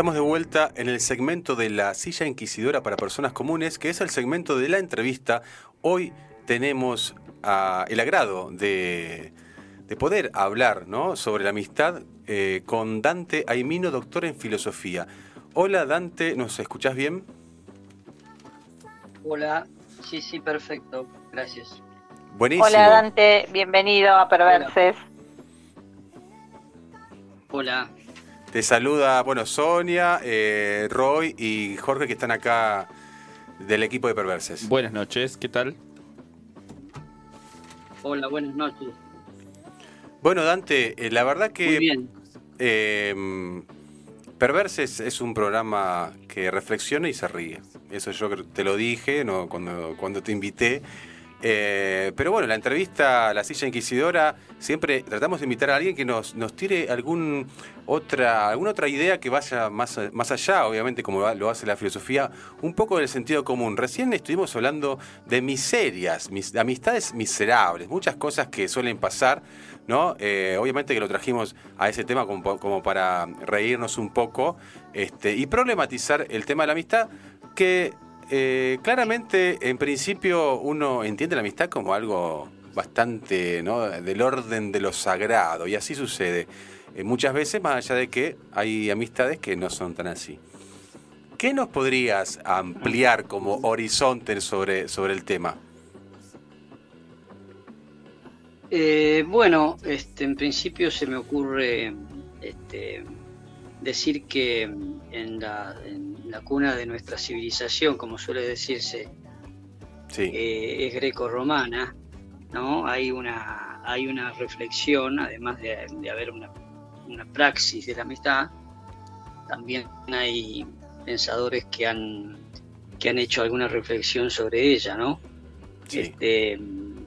Estamos de vuelta en el segmento de la silla inquisidora para personas comunes, que es el segmento de la entrevista. Hoy tenemos el agrado de, poder hablar sobre la amistad eh, con Dante Aimino, doctor en filosofía. Hola Dante, ¿nos escuchás bien? Hola, sí, sí, perfecto, gracias. Buenísimo. Hola Dante, bienvenido a Perverses. Hola. Te saluda, bueno, Sonia, eh, Roy y Jorge que están acá del equipo de Perverses. Buenas noches, ¿qué tal? Hola, buenas noches. Bueno, Dante, eh, la verdad que... Muy bien. Eh, Perverses es un programa que reflexiona y se ríe. Eso yo te lo dije ¿no? cuando, cuando te invité. Eh, pero bueno, la entrevista La Silla Inquisidora, siempre tratamos de invitar a alguien que nos, nos tire algún otra, alguna otra idea que vaya más, más allá, obviamente, como lo hace la filosofía, un poco del sentido común. Recién estuvimos hablando de miserias, mis, de amistades miserables, muchas cosas que suelen pasar, ¿no? Eh, obviamente que lo trajimos a ese tema como, como para reírnos un poco este, y problematizar el tema de la amistad, que eh, claramente, en principio, uno entiende la amistad como algo bastante del orden de lo sagrado, y así sucede. Eh, muchas veces, más allá de que hay amistades que no son tan así. ¿Qué nos podrías ampliar como horizonte sobre, sobre el tema? Eh, bueno, este, en principio se me ocurre este, decir que en la, la cuna de nuestra civilización, como suele decirse, eh, es greco-romana, ¿no? Hay una, hay una reflexión, además de, haber una, praxis de la amistad, también hay pensadores que han, que han hecho alguna reflexión sobre ella, ¿no? Este,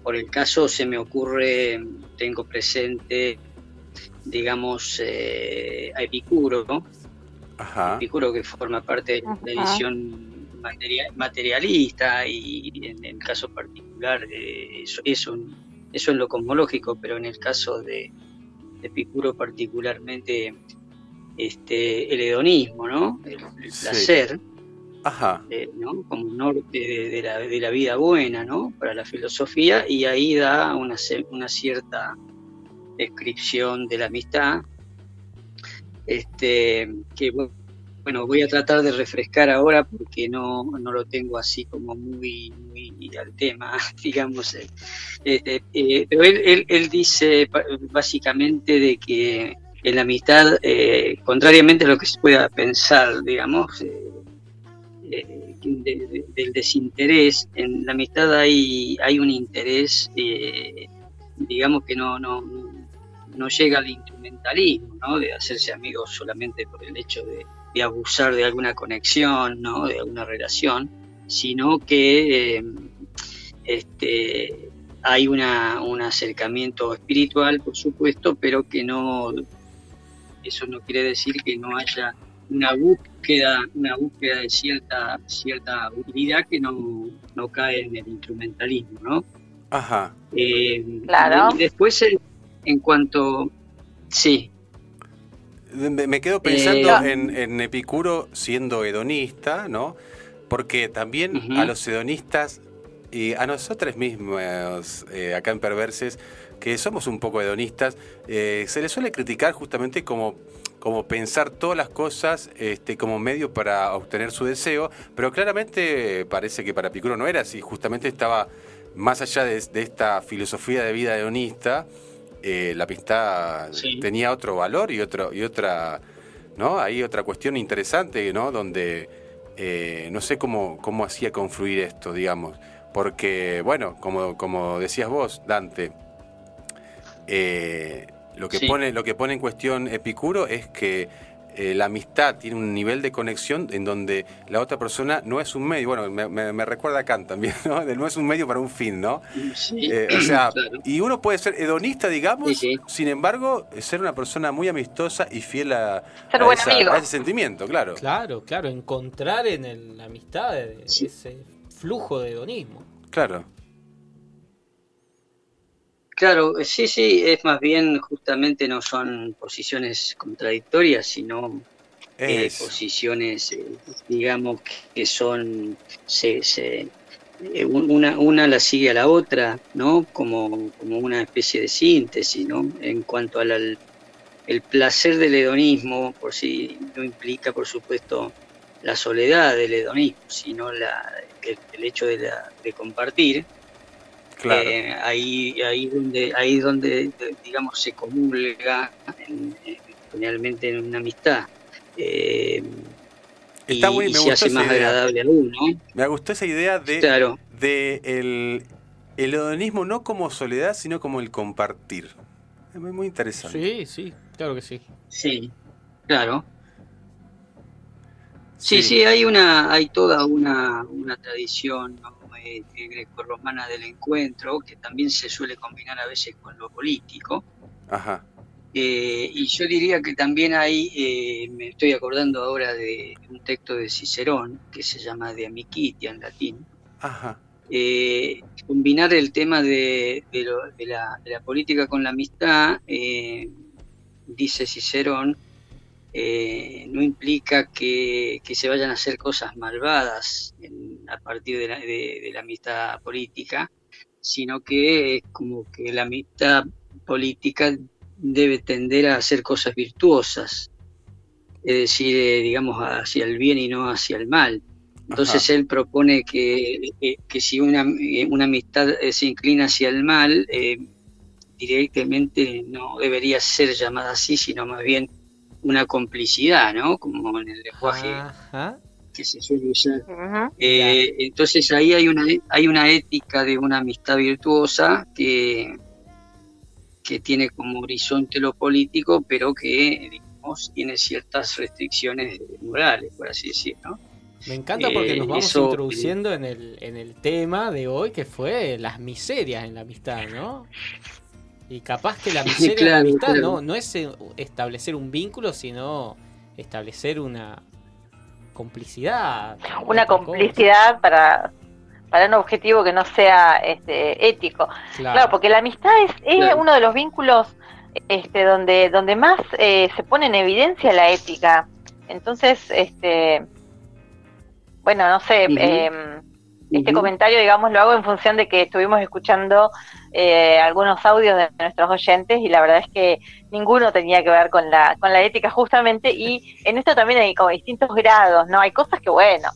por el caso se me ocurre, tengo presente, digamos, eh, a Epicuro, ¿no? Epicuro que forma parte de la edición materialista y en el caso particular eh, eso, eso, en lo cosmológico, pero en el caso de, Epicuro particularmente este, el hedonismo, ¿no? el, placer. Eh, ¿no? como norte de, la, de, la, vida buena ¿no? para la filosofía y ahí da una, una cierta descripción de la amistad este, que bueno, voy a tratar de refrescar ahora porque no, no lo tengo así como muy, muy al tema, digamos. Eh, eh, eh, pero él, él, dice básicamente de que en la amistad, contrariamente a lo que se pueda pensar, digamos, del desinterés, en la amistad hay, hay un interés, digamos que no, no, no llega al instrumentalismo, ¿no? De hacerse amigos solamente por el hecho de, abusar de alguna conexión, ¿no? De alguna relación, sino que eh, este, hay una, un acercamiento espiritual, por supuesto, pero que no, eso no quiere decir que no haya una búsqueda, una búsqueda de cierta, cierta utilidad que no, no cae en el instrumentalismo, ¿no? Ajá. Eh, claro. Y después en cuanto... Sí. Me quedo pensando eh, en, Epicuro siendo hedonista, ¿no? Porque también a los hedonistas y a nosotros mismos, eh, acá en Perverses, que somos un poco hedonistas, eh, se les suele criticar justamente como, como pensar todas las cosas este, como medio para obtener su deseo, pero claramente parece que para Epicuro no era así, justamente estaba más allá de, de esta filosofía de vida hedonista, eh, la pista tenía otro valor y otro y otra no hay otra cuestión interesante no donde eh, no sé cómo cómo hacía confluir esto digamos. Porque bueno como como decías vos Dante eh, lo que pone lo que pone en cuestión Epicuro es que eh, la amistad tiene un nivel de conexión en donde la otra persona no es un medio, bueno, me, recuerda a Kant también, ¿no? no es un medio para un fin, ¿no? Eh, o sea, y uno puede ser hedonista, digamos, sin embargo, ser una persona muy amistosa y fiel a, ese sentimiento, claro. Claro, claro, encontrar en la amistad ese flujo de hedonismo. Claro. Claro, sí, sí, es más bien justamente no son posiciones contradictorias, sino eh, posiciones, eh, digamos, que, son, se, se- eh, un- una, una la sigue a la otra, ¿no? Como, como una especie de síntesis, ¿no? En cuanto al, al- el placer del hedonismo, por si no implica, por supuesto, la soledad del hedonismo, sino la, el, el hecho de, la- de compartir, Claro. eh, ahí, ahí donde, ahí donde, digamos, se comulga en- en- generalmente en una amistad. Eh, y, Está muy- y me se hace esa más idea. agradable aún, ¿no? Me gustó esa idea de, Claro, de el, el hedonismo no como soledad, sino como el compartir. Es muy, muy interesante. Sí, sí, claro que sí. sí, claro. Sí, sí, hay una, hay toda una, una tradición ¿no? Eh, grecorromana del encuentro que también se suele combinar a veces con lo político. Ajá. Eh, y yo diría que también hay, eh, me estoy acordando ahora de un texto de Cicerón que se llama De Amicitia en latín, Ajá. eh, combinar el tema de, de lo- de la, de la política con la amistad, dice Cicerón, eh, no implica que, que se vayan a hacer cosas malvadas en- a partir de la, de- de la amistad política, sino que es como que la amistad política debe tender a hacer cosas virtuosas, es decir, eh, digamos, hacia el bien y no hacia el mal. Entonces él propone que, que- que si una, eh, una amistad eh, se inclina hacia el mal, eh, directamente no debería ser llamada así, sino más bien una complicidad, ¿no? Como en el lenguaje Ajá. que se suele usar. Eh, entonces ahí hay una, hay una ética de una amistad virtuosa que, que tiene como horizonte lo político, pero que digamos, tiene ciertas restricciones morales, por así decirlo. ¿no? Me encanta porque Eh, nos vamos eso- introduciendo en el, en el tema de hoy que fue las miserias en la amistad, ¿no? Y capaz que la miseria en la Claro, amistad claro. no, no es eh, establecer un vínculo, sino establecer una complicidad. Una cosa. complicidad para, para un objetivo que no sea este, ético. Claro, Claro, porque la amistad es, es Claro. uno de los vínculos este, donde, donde más eh, se pone en evidencia la ética. Entonces, este, bueno, no sé, este comentario, digamos, lo hago en función de que estuvimos escuchando eh, algunos audios de nuestros oyentes y la verdad es que ninguno tenía que ver con la, con la ética justamente y en esto también hay como distintos grados, ¿no? Hay cosas que, bueno,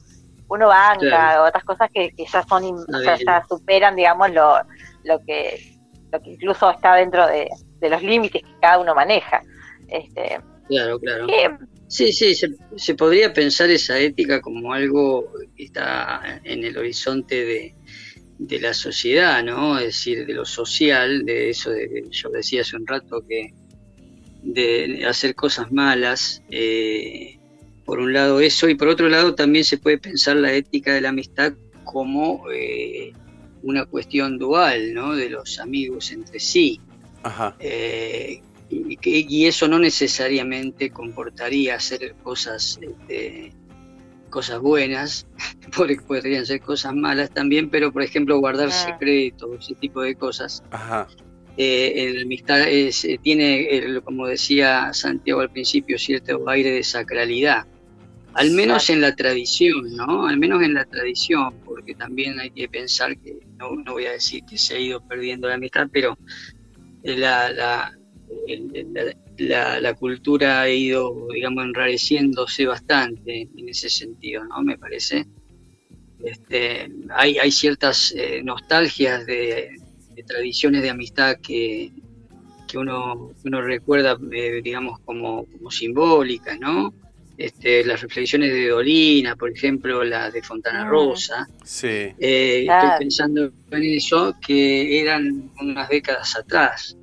uno banca, Claro. otras cosas que, que ya son, o sea, ya superan, digamos, lo, lo que lo que incluso está dentro de, de los límites que cada uno maneja. Este, Claro, claro. que, Sí, sí, se, se podría pensar esa ética como algo que está en el horizonte de, de la sociedad, ¿no? Es decir, de lo social, de eso de, yo decía hace un rato que de hacer cosas malas, eh, por un lado eso, y por otro lado también se puede pensar la ética de la amistad como eh, una cuestión dual, ¿no? De los amigos entre sí. Ajá. Eh, y, que- y eso no necesariamente comportaría hacer cosas este, cosas buenas porque podrían ser cosas malas también pero por ejemplo guardar Ah. secretos ese tipo de cosas Ajá. eh, en la amistad es, eh, tiene eh, como decía Santiago al principio cierto aire de sacralidad al menos en la tradición, ¿no? Al menos en la tradición, porque también hay que pensar que, no, no voy a decir que se ha ido perdiendo la amistad, pero la, la, la, la- la cultura ha ido, digamos, enrareciéndose bastante en ese sentido, ¿no? Me parece. Este, hay, hay ciertas eh, nostalgias de, de tradiciones de amistad que, que uno, uno recuerda, eh, digamos, como, como simbólicas, ¿no? Este, las reflexiones de Dolina, por ejemplo, las de Fontana. Rosa, Sí. eh, Claro. Estoy pensando en eso, que eran unas décadas atrás.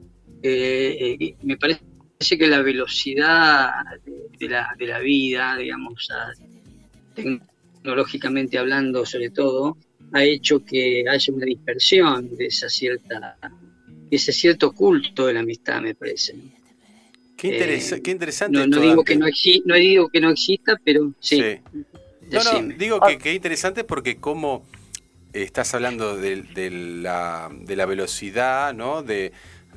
Eh, eh, me parece que la velocidad de, de la, de la vida, digamos, a- tecnológicamente hablando sobre todo, ha hecho que haya una dispersión de esa cierta de ese cierto culto de la amistad, me parece. Qué, interesa- Eh, qué interesante. No, digo que no, exi- no digo que no exista, pero sí. Sí. No, no, digo que, que interesante porque como estás hablando de, de la, de la velocidad, ¿no? De,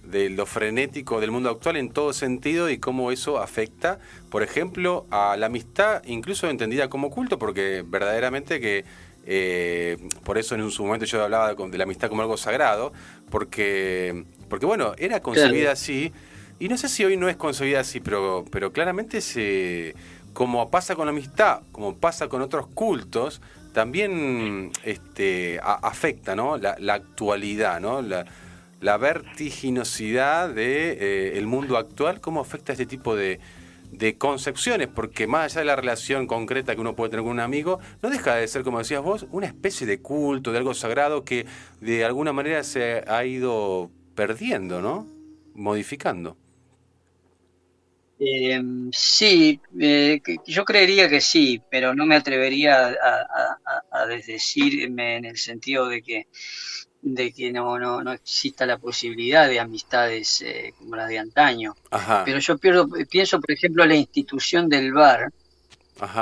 de lo frenético del mundo actual en todo sentido y cómo eso afecta, por ejemplo, a la amistad, incluso entendida como culto, porque verdaderamente que eh, por eso en su momento yo hablaba de la amistad como algo sagrado, porque, porque bueno, era concebida así, y no sé si hoy no es concebida así, pero, pero claramente se, como pasa con la amistad, como pasa con otros cultos, también este, afecta ¿no? la, actualidad, ¿no? La, la vertiginosidad del de, eh, mundo actual, cómo afecta este tipo de, de concepciones, porque más allá de la relación concreta que uno puede tener con un amigo, no deja de ser, como decías vos, una especie de culto, de algo sagrado que de alguna manera se ha ido perdiendo, ¿no? Modificando. Eh, sí, eh, yo creería que sí, pero no me atrevería a, decirme en el sentido de que de que no, no, no exista la posibilidad de amistades eh, como las de antaño. Pero yo pienso, por ejemplo, la institución del bar.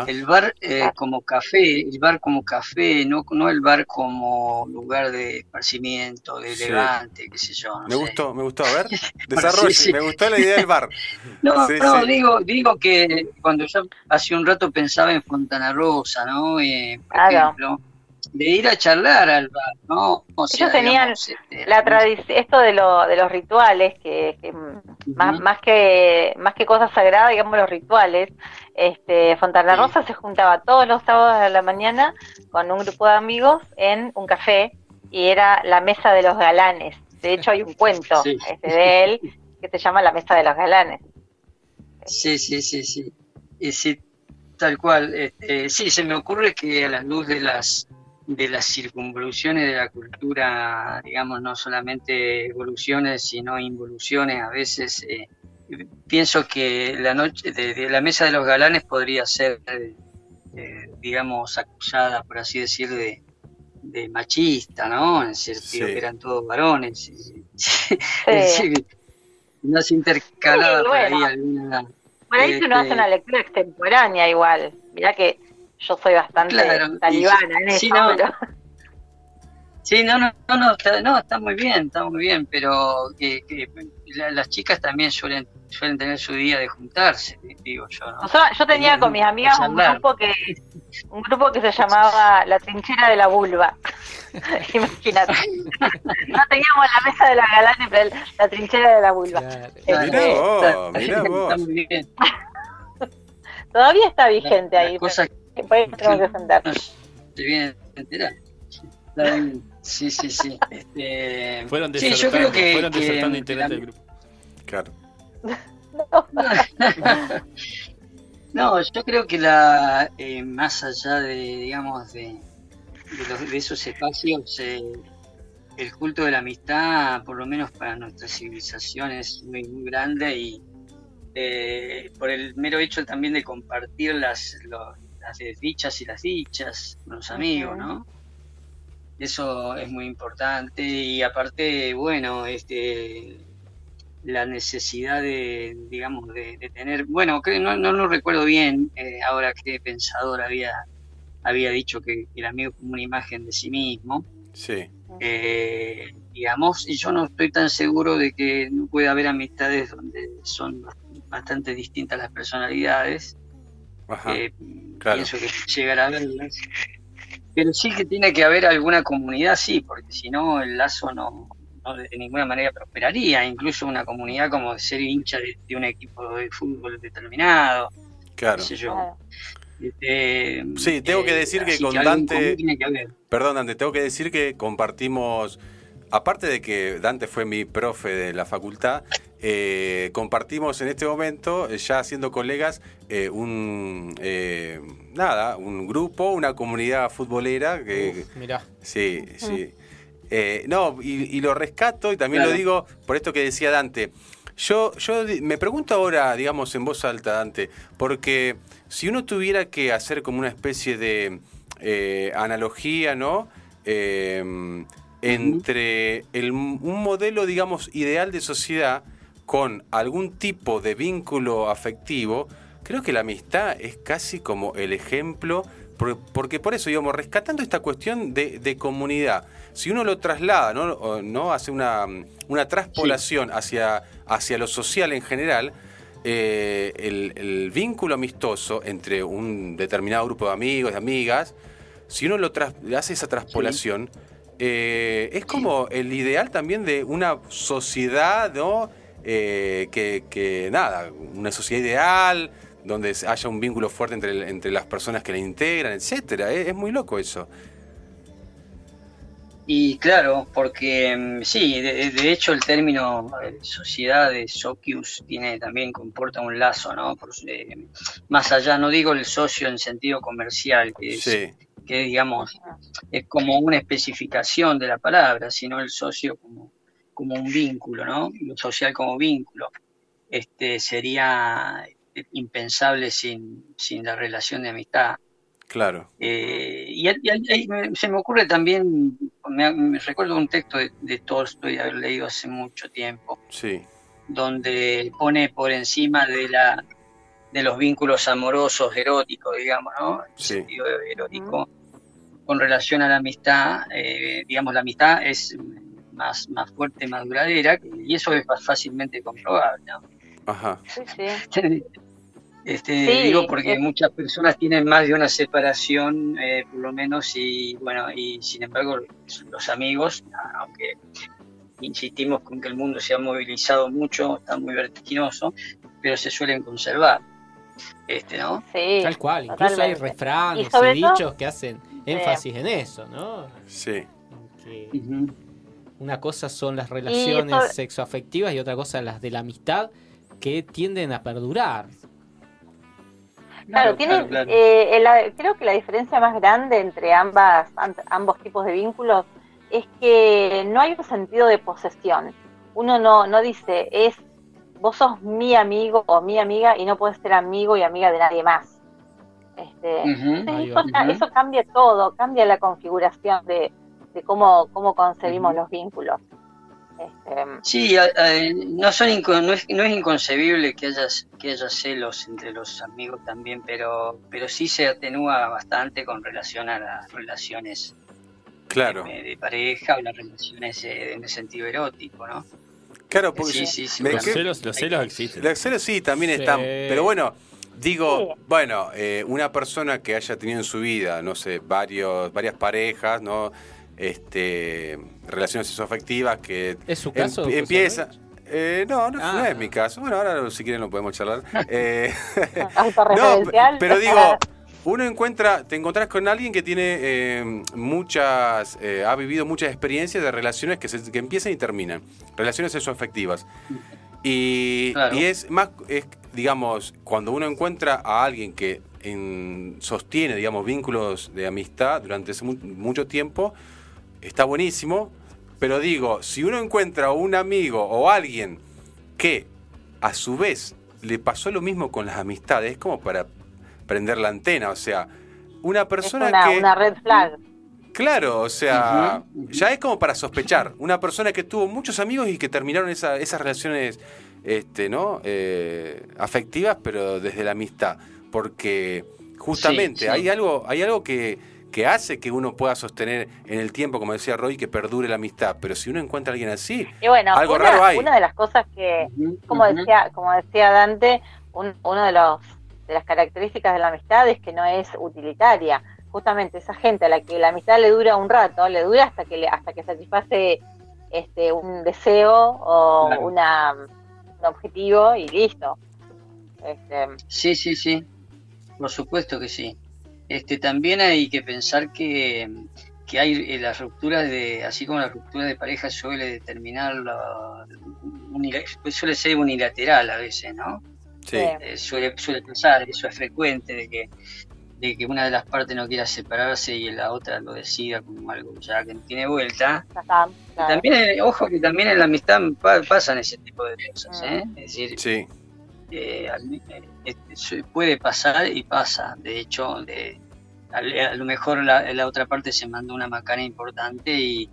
El bar eh, como café, el bar como café, no, no el bar como lugar de esparcimiento, de levante, qué sé yo. me gustó, me gustó, a ver, desarrollo, me gustó la idea del bar. no, no, digo, digo que cuando yo hace un rato pensaba en Fontana Rosa, ¿no? Eh, por ejemplo, de ir a charlar al bar, ¿no? Ellos tenían este, la tradición, esto de, lo, de los rituales, que, más, más, que más que cosas sagradas, digamos los rituales. Este, Fontana Rosa se juntaba todos los sábados de la mañana con un grupo de amigos en un café y era la mesa de los galanes. De hecho hay un cuento este, de él que se llama La mesa de los galanes. Sí, sí, sí, sí. Y sí, tal cual. Este, sí, se me ocurre que a la luz de las de las circunvoluciones de la cultura, digamos, no solamente evoluciones, sino involuciones, a veces eh, pienso que la noche de, la mesa de los galanes podría ser, eh, digamos, acusada, por así decir, de, machista, ¿no? En el sentido que eran todos varones. no se intercalaba por ahí alguna... Por ahí uno hace una lectura extemporánea igual. Mirá que yo soy bastante talibana en eso. Sí, no, no, no, está, no, está muy bien, está muy bien, pero que, las chicas también suelen suelen tener su día de juntarse, digo yo. ¿no? yo tenía con mis amigas un grupo que un grupo que se llamaba La Trinchera de la Vulva. Imagínate. no teníamos la mesa de la galana, pero la trinchera de la vulva. Mirá vos, mirá vos. Está muy bien. Todavía está vigente ahí. Tenemos que sentar. Se viene a enterar. Sí, sí, sí. Este... Fueron sí, yo creo que, fueron desertando integrantes del grupo. Claro. No. yo creo que la eh, más allá de, digamos, de, de, los, de esos espacios, eh, el culto de la amistad, por lo menos para nuestra civilización, es muy, muy grande y eh, por el mero hecho también de compartir las, las desdichas y las dichas con los amigos, ¿no? Eso es muy importante y aparte, bueno, este la necesidad de, digamos, de, tener, bueno, que no, no, no recuerdo bien eh, ahora qué pensador había, había dicho que, el amigo es como una imagen de sí mismo. Sí. Eh, digamos, y yo no estoy tan seguro de que no puede haber amistades donde son bastante distintas las personalidades. Eh, pienso que llegar a verlas. Pero sí que tiene que haber alguna comunidad, sí, porque si no el lazo no, de ninguna manera prosperaría. Incluso una comunidad como ser hincha de, un equipo de fútbol determinado. Claro. Este, sí, tengo que decir que con Dante. perdón, Dante, tengo que decir que compartimos. Aparte de que Dante fue mi profe de la facultad, eh, compartimos en este momento, eh, ya siendo colegas, eh, un nada, un grupo, una comunidad futbolera que. mirá. Sí, sí. no, y, lo rescato y también lo digo por esto que decía Dante. Yo, yo me pregunto ahora, digamos, en voz alta, Dante, porque si uno tuviera que hacer como una especie de analogía, ¿no? entre el, un modelo, digamos, ideal de sociedad con algún tipo de vínculo afectivo, creo que la amistad es casi como el ejemplo porque por eso, digamos, rescatando esta cuestión de, comunidad, si uno lo traslada, ¿no? ¿no? Hace una, una traspolación hacia, hacia lo social en general, eh, el, vínculo amistoso entre un determinado grupo de amigos, de amigas, si uno lo hace esa traspolación, eh, es como el ideal también de una sociedad, ¿no? Eh, que, nada, una sociedad ideal, donde haya un vínculo fuerte entre, entre las personas que la integran, etcétera. Es, muy loco eso. Y claro, porque mm, sí, de, hecho el término sociedad de socius tiene también comporta un lazo, ¿no? Eh, más allá, no digo el socio en sentido comercial, que es, que digamos es como una especificación de la palabra, sino el socio como, como un vínculo, ¿no? Lo social como vínculo. Este sería impensable sin, sin la relación de amistad. Claro. Eh, y, se me ocurre también, me, recuerdo un texto de, de, Tolstoy, haber leído hace mucho tiempo, sí. donde pone por encima de la de los vínculos amorosos, eróticos, digamos, ¿no? En sentido erótico, con relación a la amistad, eh, digamos, la amistad es más, más fuerte, más duradera, y eso es más fácilmente comprobable, ¿no? Ajá. Sí, sí. Este, digo porque muchas personas tienen más de una separación, eh, por lo menos, y bueno, y sin embargo los amigos, aunque insistimos con que el mundo se ha movilizado mucho, está muy vertiginoso, pero se suelen conservar. Este, ¿no? Sí, Tal cual, incluso hay refranes y, dichos que hacen énfasis en eso, ¿no? Sí. Una cosa son las relaciones sexoafectivas y otra cosa las de la amistad que tienden a perdurar. Claro, tiene, eh, creo que la diferencia más grande entre ambas, ambos tipos de vínculos es que no hay un sentido de posesión. Uno no, no dice, es vos sos mi amigo o mi amiga y no puedes ser amigo y amiga de nadie más. Este, eso, cambia todo, cambia la configuración de, de cómo, cómo concebimos los vínculos. Este, sí, no, son no, es, no es inconcebible que haya, que haya celos entre los amigos también, pero, pero sí se atenúa bastante con relación a las relaciones claro. de, pareja o las relaciones eh, en el sentido erótico, ¿no? Claro, porque sí, sí, sí, los, celos, los celos existen. Los celos sí, también están, pero bueno, digo, bueno, eh, una persona que haya tenido en su vida, no sé, varios, varias parejas, ¿no? Este, relaciones sexoafectivas que ¿Es su caso, em, empieza... Eh, no, no, no, es ah. mi caso. Bueno, ahora si quieren lo podemos charlar. Eh, no, pero digo, uno encuentra, te encontrás con alguien que tiene eh, muchas, eh, ha vivido muchas experiencias de relaciones que, se, que empiezan y terminan, relaciones sexoafectivas. Y, y es más, es, digamos, cuando uno encuentra a alguien que en, sostiene, digamos, vínculos de amistad durante mucho tiempo, está buenísimo, pero digo, si uno encuentra un amigo o alguien que a su vez le pasó lo mismo con las amistades, es como para prender la antena, o sea, una persona que... Una red flag. Claro, o sea, ya es como para sospechar. Una persona que tuvo muchos amigos y que terminaron esas relaciones este, ¿no? Eh, afectivas, pero desde la amistad. Porque justamente hay algo, hay algo que, que hace que uno pueda sostener en el tiempo, como decía Roy, que perdure la amistad. Pero si uno encuentra a alguien así, algo raro hay. Una de las cosas que, como decía, como decía Dante, uno de los de las características de la amistad es que no es utilitaria. Justamente esa gente a la que la amistad le dura un rato, le dura hasta que le, hasta que satisface este un deseo o una, un objetivo y listo. Este, sí, sí, sí. Por supuesto que sí. Este, también hay que pensar que, que hay eh, las rupturas de, así como la ruptura de pareja suele determinar, suele ser unilateral a veces, ¿no? Sí. Eh, suele, suele pasar, eso es frecuente, de que, de que una de las partes no quiera separarse y la otra lo decida como algo ya que no tiene vuelta. También, ojo que también en la amistad pasan ese tipo de cosas, ¿eh? Es decir, sí este, puede pasar y pasa. De hecho, de, a, lo mejor la, la, otra parte se mandó una macana importante y,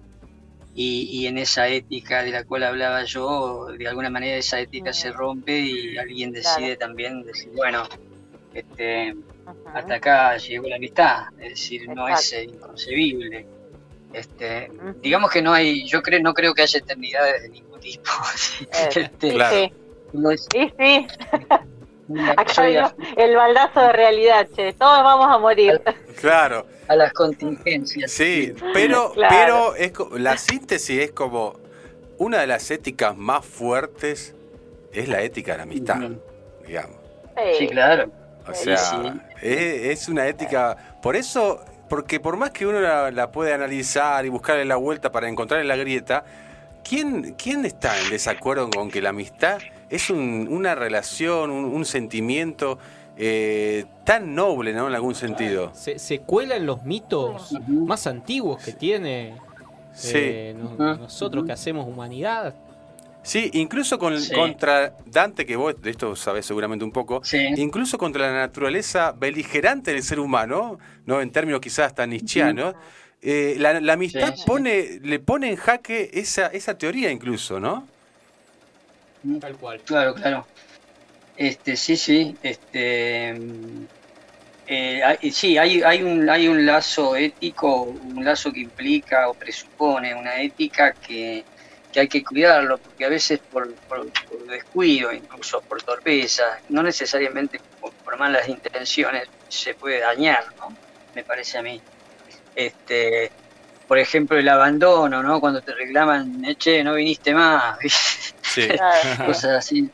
y, en esa ética de la cual hablaba yo, de alguna manera esa ética se rompe y alguien decide también decir, bueno, Este, hasta acá llegó la amistad, es decir, no es eh, inconcebible. Este, digamos que no hay, yo creo, no creo que haya eternidades de ningún tipo. Eh, Este, Sí, Claro. sí, no es sí, sí. Acá vino el baldazo de realidad, che. Todos vamos a morir. Claro, a las contingencias. sí, pero, Claro. pero es, la síntesis es como una de las éticas más fuertes es la ética de la amistad, digamos. Sí, claro. O sea, sí. Es, es una ética. Por eso, porque por más que uno la, la puede analizar y buscarle la vuelta para encontrar la grieta, ¿quién, quién está en desacuerdo con que la amistad es un- una relación, un, un sentimiento eh, tan noble, ¿no? En algún sentido. Se, se cuela en los mitos más antiguos que tiene Sí. eh, no- Ujú. nosotros que hacemos humanidad. Sí, incluso con, Sí. contra Dante, que vos de esto sabés seguramente un poco, Sí. incluso contra la naturaleza beligerante del ser humano, ¿no? En términos quizás hasta nietzscheanos, eh, la, la amistad pone, le pone en jaque esa, esa teoría incluso, ¿no? Tal cual. Claro, claro. Este, sí, sí. Este, eh, hay- sí, hay, hay un, hay un lazo ético, un lazo que implica o presupone una ética que, que hay que cuidarlo, porque a veces por, por- por descuido, incluso por torpeza, no necesariamente por, por malas intenciones, se puede dañar, ¿no? Me parece a mí. Este, por ejemplo, el abandono, ¿no? Cuando te reclaman, "Eh, che, no viniste más, Sí. Cosas así.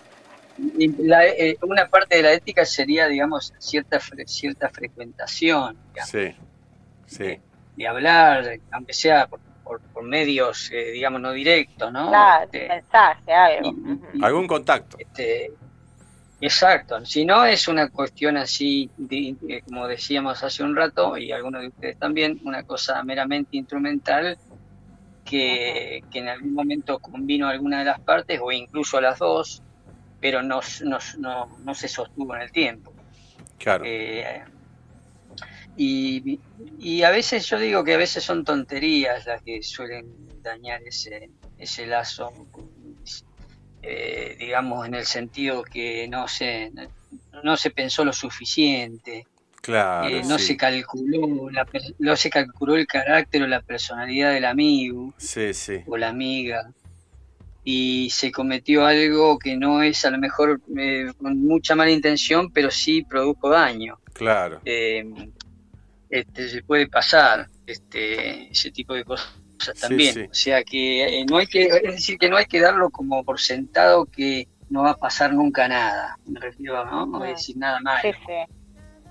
Y la- eh, una parte de la ética sería, digamos, cierta fre- cierta frecuentación, digamos, Sí. Sí. de hablar, aunque sea por, por- por medios, eh, digamos, no directos, ¿no? Claro, Este, mensaje, algo. y- Ujú. y- Algún contacto. este, exacto, si no es una cuestión así, de- como decíamos hace un rato, y algunos de ustedes también, una cosa meramente instrumental que, que en algún momento combinó alguna de las partes o incluso las dos, pero no, no, no, no se sostuvo en el tiempo. Claro. Eh, y, y a veces yo digo que a veces son tonterías las que suelen dañar ese, ese lazo, eh, digamos en el sentido que no se, no se pensó lo suficiente, Claro. eh, no sí. se calculó, la no se calculó el carácter o la personalidad del amigo Sí, sí. o la amiga y se cometió algo que no es a lo mejor eh, con mucha mala intención, pero sí produjo daño Claro. eh, este, se puede pasar este, ese tipo de cosas también. sí. O sea que eh, no hay que, es decir, que no hay que darlo como por sentado que no va a pasar nunca nada. Me refiero, ¿no? No voy a decir nada más. Sí, sí.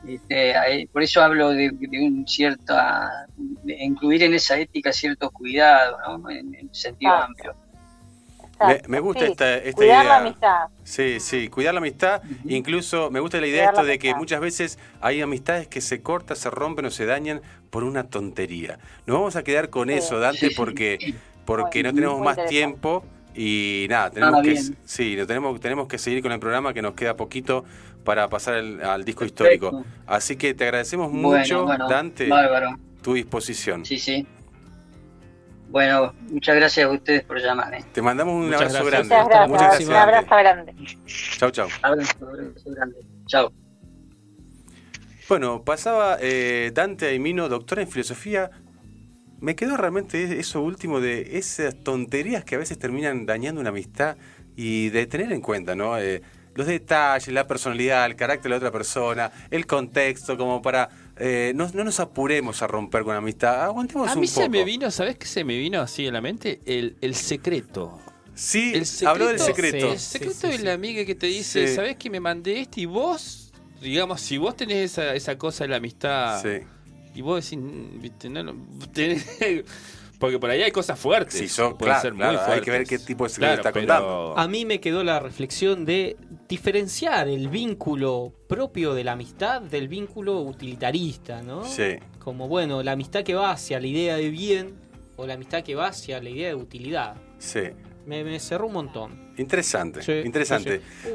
Este, por eso hablo de, de un cierto, de incluir en esa ética cierto cuidado, ¿no? En, en sentido Exacto. amplio. Me, Exacto, me gusta sí. esta, esta Cuidar idea. la amistad. Sí, sí, cuidar la amistad. Incluso me gusta la idea Cuidar la esto de que muchas veces hay amistades que se cortan, se rompen o se dañan por una tontería. Nos vamos a quedar con Sí. eso, Dante, Sí, sí. porque, porque no tenemos más tiempo y nada, tenemos que, sí, no tenemos, tenemos que seguir con el programa que nos queda poquito para pasar al, al disco Perfecto. histórico. Así que te agradecemos Bueno, mucho, bueno, Dante, Bárbaro. tu disposición. Sí, sí. Bueno, muchas gracias a ustedes por llamar. ¿eh? Te mandamos un Muchas abrazo gracias. grande. Muchas gracias. Muchas gracias, Un abrazo grande. Chau, chau. Abrazo, abrazo grande. Chao. Bueno, pasaba eh, Dante Aimino, doctora en filosofía. Me quedó realmente eso último de esas tonterías que a veces terminan dañando una amistad y de tener en cuenta, ¿no? Eh, los detalles, la personalidad, el carácter de la otra persona, el contexto, como para eh, no, no nos apuremos a romper con la amistad. Aguantemos A un mí poco. se me vino, ¿sabes qué se me vino así en la mente? El, el secreto. Sí, el secreto- habló del secreto. El secreto de la amiga que te dice, Sí. ¿sabes que me mandé este? Y vos, digamos, si vos tenés esa, esa cosa de la amistad Sí. y vos decís, mm, viste, no, lo- tenés- porque por ahí hay cosas fuertes. Sí, son- pueden claro, ser muy claro, hay que ver qué tipo de Claro, está pero- contando. A mí me quedó la reflexión de diferenciar el vínculo propio de la amistad del vínculo utilitarista, ¿no? Sí. Como, bueno, la amistad que va hacia la idea de bien o la amistad que va hacia la idea de utilidad. Sí. Me, me cerró un montón. Interesante, Sí, interesante. sí,